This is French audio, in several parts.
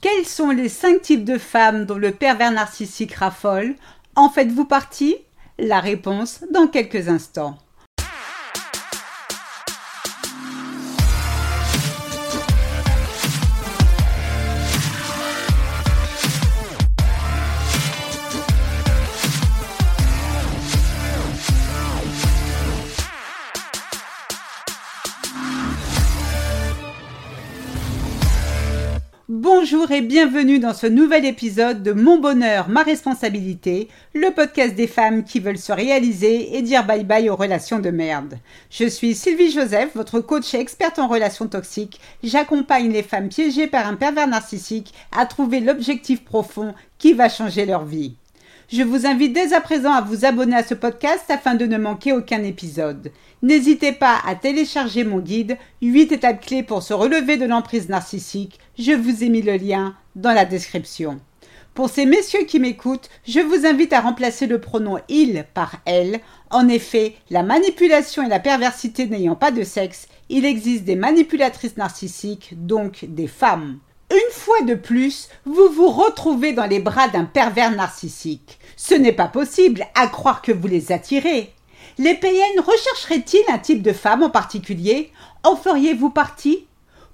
Quels sont les cinq types de femmes dont le pervers narcissique raffole? En faites-vous partie? La réponse dans quelques instants. Bonjour et bienvenue dans ce nouvel épisode de Mon bonheur, ma responsabilité, le podcast des femmes qui veulent se réaliser et dire bye bye aux relations de merde. Je suis Sylvie Joseph, votre coach et experte en relations toxiques. J'accompagne les femmes piégées par un pervers narcissique à trouver l'objectif profond qui va changer leur vie. Je vous invite dès à présent à vous abonner à ce podcast afin de ne manquer aucun épisode. N'hésitez pas à télécharger mon guide 8 étapes clés pour se relever de l'emprise narcissique. Je vous ai mis le lien dans la description. Pour ces messieurs qui m'écoutent, je vous invite à remplacer le pronom il par elle. En effet, la manipulation et la perversité n'ayant pas de sexe, il existe des manipulatrices narcissiques, donc des femmes. Une fois de plus, vous vous retrouvez dans les bras d'un pervers narcissique. Ce n'est pas possible, à croire que vous les attirez. Les PN rechercheraient-ils un type de femme en particulier? En feriez-vous partie?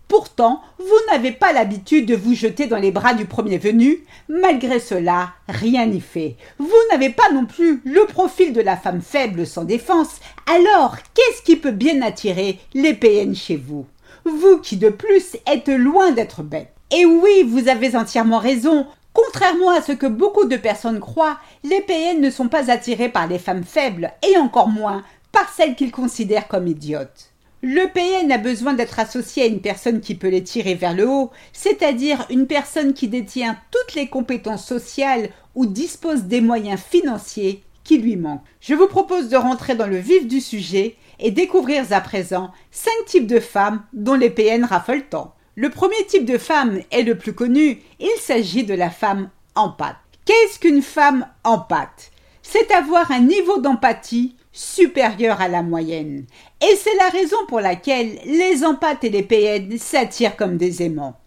Pourtant, vous n'avez pas l'habitude de vous jeter dans les bras du premier venu. Malgré cela, rien n'y fait. Vous n'avez pas non plus le profil de la femme faible sans défense. Alors, qu'est-ce qui peut bien attirer les PN chez vous? Vous qui de plus êtes loin d'être bête. Et oui, vous avez entièrement raison. Contrairement à ce que beaucoup de personnes croient, les PN ne sont pas attirés par les femmes faibles et encore moins par celles qu'ils considèrent comme idiotes. Le PN a besoin d'être associé à une personne qui peut les tirer vers le haut, c'est-à-dire une personne qui détient toutes les compétences sociales ou dispose des moyens financiers lui manquent. Je vous propose de rentrer dans le vif du sujet et découvrir à présent cinq types de femmes dont les PN raffolent tant. Le premier type de femme est le plus connu, il s'agit de la femme empathe. Qu'est-ce qu'une femme empathe? C'est avoir un niveau d'empathie supérieur à la moyenne. Et c'est la raison pour laquelle les empathes et les PN s'attirent comme des aimants.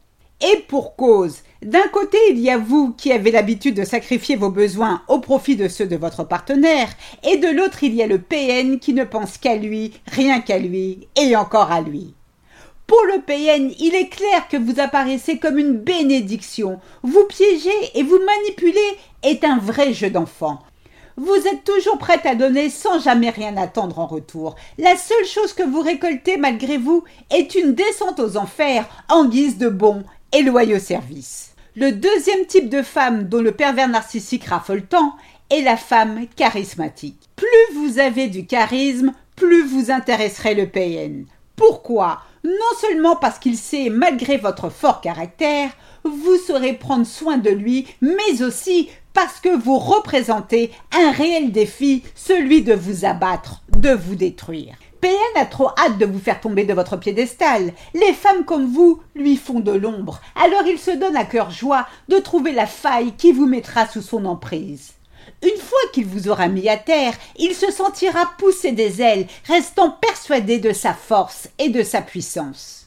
Et pour cause, d'un côté il y a vous qui avez l'habitude de sacrifier vos besoins au profit de ceux de votre partenaire, et de l'autre il y a le PN qui ne pense qu'à lui, rien qu'à lui, et encore à lui. Pour le PN, il est clair que vous apparaissez comme une bénédiction. Vous piégez et vous manipulez est un vrai jeu d'enfant. Vous êtes toujours prête à donner sans jamais rien attendre en retour. La seule chose que vous récoltez malgré vous est une descente aux enfers en guise de bon et loyaux service. Le deuxième type de femme dont le pervers narcissique raffole tant est la femme charismatique. Plus vous avez du charisme, plus vous intéresserez le PN. Pourquoi? Non seulement parce qu'il sait, malgré votre fort caractère, vous saurez prendre soin de lui, mais aussi parce que vous représentez un réel défi, celui de vous abattre, de vous détruire. PN a trop hâte de vous faire tomber de votre piédestal. Les femmes comme vous lui font de l'ombre, alors il se donne à cœur joie de trouver la faille qui vous mettra sous son emprise. Une fois qu'il vous aura mis à terre, il se sentira pousser des ailes, restant persuadé de sa force et de sa puissance.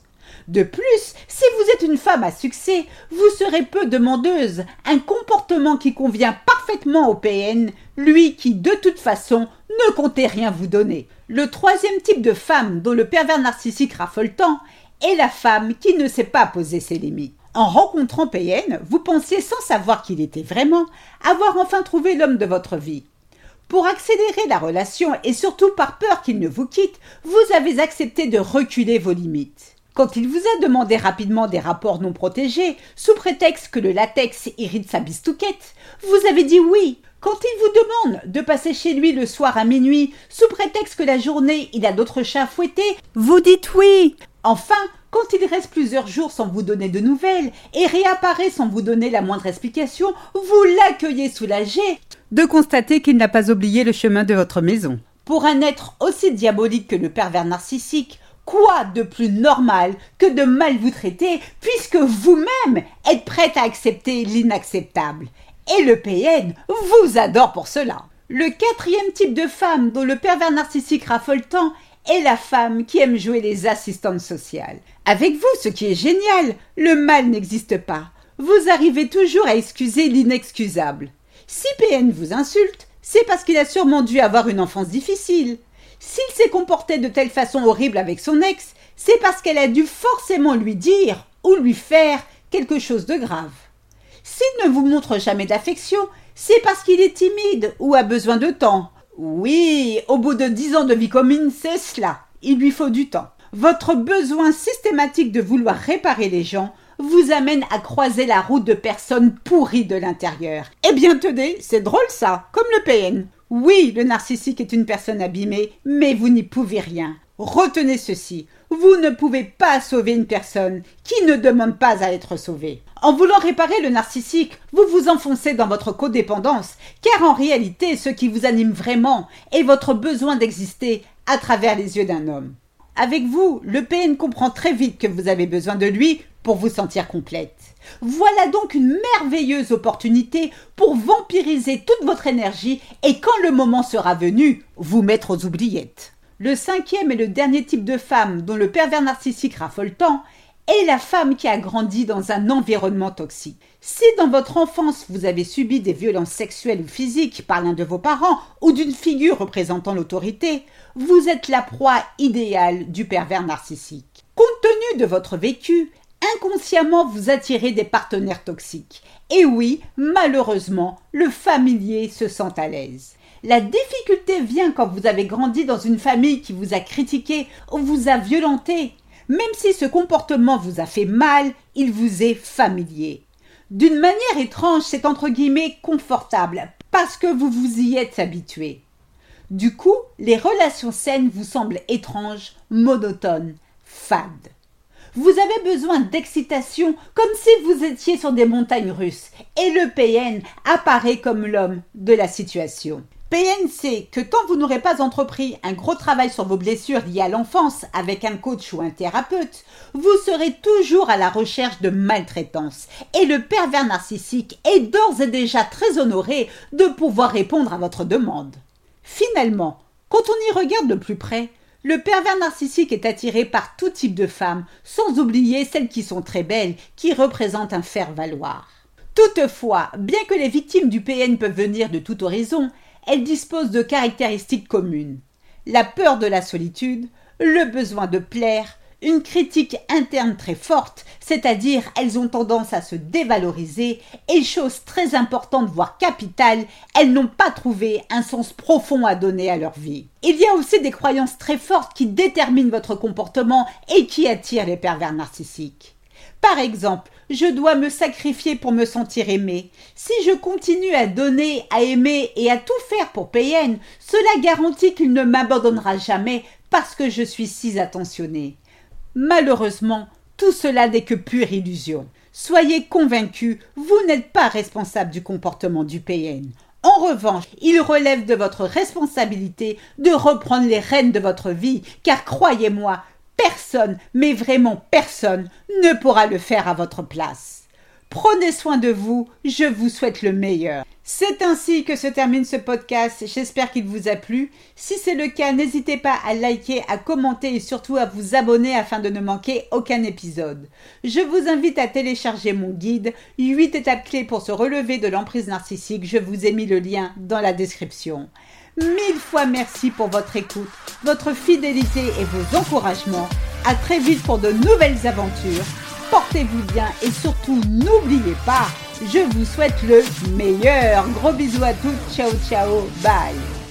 De plus, si vous êtes une femme à succès, vous serez peu demandeuse, un comportement qui convient parfaitement au PN, lui qui de toute façon ne comptait rien vous donner. Le troisième type de femme dont le pervers narcissique raffole tant est la femme qui ne sait pas poser ses limites. En rencontrant PN, vous pensiez sans savoir qu'il était vraiment avoir enfin trouvé l'homme de votre vie. Pour accélérer la relation et surtout par peur qu'il ne vous quitte, vous avez accepté de reculer vos limites. Quand il vous a demandé rapidement des rapports non protégés, sous prétexte que le latex irrite sa bistouquette, vous avez dit oui. Quand il vous demande de passer chez lui le soir à minuit, sous prétexte que la journée il a d'autres chats fouettés, vous dites oui. Enfin, quand il reste plusieurs jours sans vous donner de nouvelles et réapparaît sans vous donner la moindre explication, vous l'accueillez soulagé de constater qu'il n'a pas oublié le chemin de votre maison. Pour un être aussi diabolique que le pervers narcissique, quoi de plus normal que de mal vous traiter puisque vous-même êtes prête à accepter l'inacceptable Et le PN vous adore pour cela. Le quatrième type de femme dont le pervers narcissique raffole tant et la femme qui aime jouer les assistantes sociales. Avec vous, ce qui est génial, le mal n'existe pas. vous arrivez toujours à excuser l'inexcusable. Si PN vous insulte, c'est parce qu'il a sûrement dû avoir une enfance difficile. S'il s'est comporté de telle façon horrible avec son ex, c'est parce qu'elle a dû forcément lui dire ou lui faire quelque chose de grave. S'il ne vous montre jamais d'affection, c'est parce qu'il est timide ou a besoin de temps. Oui, au bout de dix ans de vie commune, c'est cela. Il lui faut du temps. Votre besoin systématique de vouloir réparer les gens vous amène à croiser la route de personnes pourries de l'intérieur. Eh bien, tenez, c'est drôle ça, comme le PN. Oui, le narcissique est une personne abîmée, mais vous n'y pouvez rien. Retenez ceci, vous ne pouvez pas sauver une personne qui ne demande pas à être sauvée. En voulant réparer le narcissique, vous vous enfoncez dans votre codépendance, car en réalité, ce qui vous anime vraiment est votre besoin d'exister à travers les yeux d'un homme. Avec vous, le PN comprend très vite que vous avez besoin de lui pour vous sentir complète. Voilà donc une merveilleuse opportunité pour vampiriser toute votre énergie et quand le moment sera venu, vous mettre aux oubliettes. Le cinquième et le dernier type de femme dont le pervers narcissique raffole tant est la femme qui a grandi dans un environnement toxique. Si dans votre enfance vous avez subi des violences sexuelles ou physiques par l'un de vos parents ou d'une figure représentant l'autorité, vous êtes la proie idéale du pervers narcissique. Compte tenu de votre vécu, inconsciemment vous attirez des partenaires toxiques. Et oui, malheureusement, le familier se sent à l'aise. La difficulté vient quand vous avez grandi dans une famille qui vous a critiqué ou vous a violenté. Même si ce comportement vous a fait mal, il vous est familier. D'une manière étrange, c'est entre guillemets confortable, parce que vous vous y êtes habitué. Du coup, les relations saines vous semblent étranges, monotones, fades. Vous avez besoin d'excitation comme si vous étiez sur des montagnes russes et le PN apparaît comme l'homme de la situation. PN sait que tant vous n'aurez pas entrepris un gros travail sur vos blessures liées à l'enfance avec un coach ou un thérapeute, vous serez toujours à la recherche de maltraitance. Et le pervers narcissique est d'ores et déjà très honoré de pouvoir répondre à votre demande. Finalement, quand on y regarde de plus près, le pervers narcissique est attiré par tout type de femmes, sans oublier celles qui sont très belles, qui représentent un faire-valoir. Toutefois, bien que les victimes du PN peuvent venir de tout horizon, elles disposent de caractéristiques communes. La peur de la solitude, le besoin de plaire, une critique interne très forte, c'est-à-dire elles ont tendance à se dévaloriser, et chose très importante, voire capitale, elles n'ont pas trouvé un sens profond à donner à leur vie. Il y a aussi des croyances très fortes qui déterminent votre comportement et qui attirent les pervers narcissiques. Par exemple, je dois me sacrifier pour me sentir aimé. Si je continue à donner, à aimer et à tout faire pour PN, cela garantit qu'il ne m'abandonnera jamais parce que je suis si attentionné. Malheureusement, tout cela n'est que pure illusion. Soyez convaincus, vous n'êtes pas responsable du comportement du PN. En revanche, il relève de votre responsabilité de reprendre les rênes de votre vie, car croyez-moi, personne, mais vraiment personne, ne pourra le faire à votre place. Prenez soin de vous, je vous souhaite le meilleur. C'est ainsi que se termine ce podcast, j'espère qu'il vous a plu. Si c'est le cas, n'hésitez pas à liker, à commenter et surtout à vous abonner afin de ne manquer aucun épisode. Je vous invite à télécharger mon guide 8 étapes clés pour se relever de l'emprise narcissique, je vous ai mis le lien dans la description. Mille fois merci pour votre écoute, votre fidélité et vos encouragements. À très vite pour de nouvelles aventures portez-vous bien et surtout n'oubliez pas, je vous souhaite le meilleur. Gros bisous à toutes, ciao ciao, bye.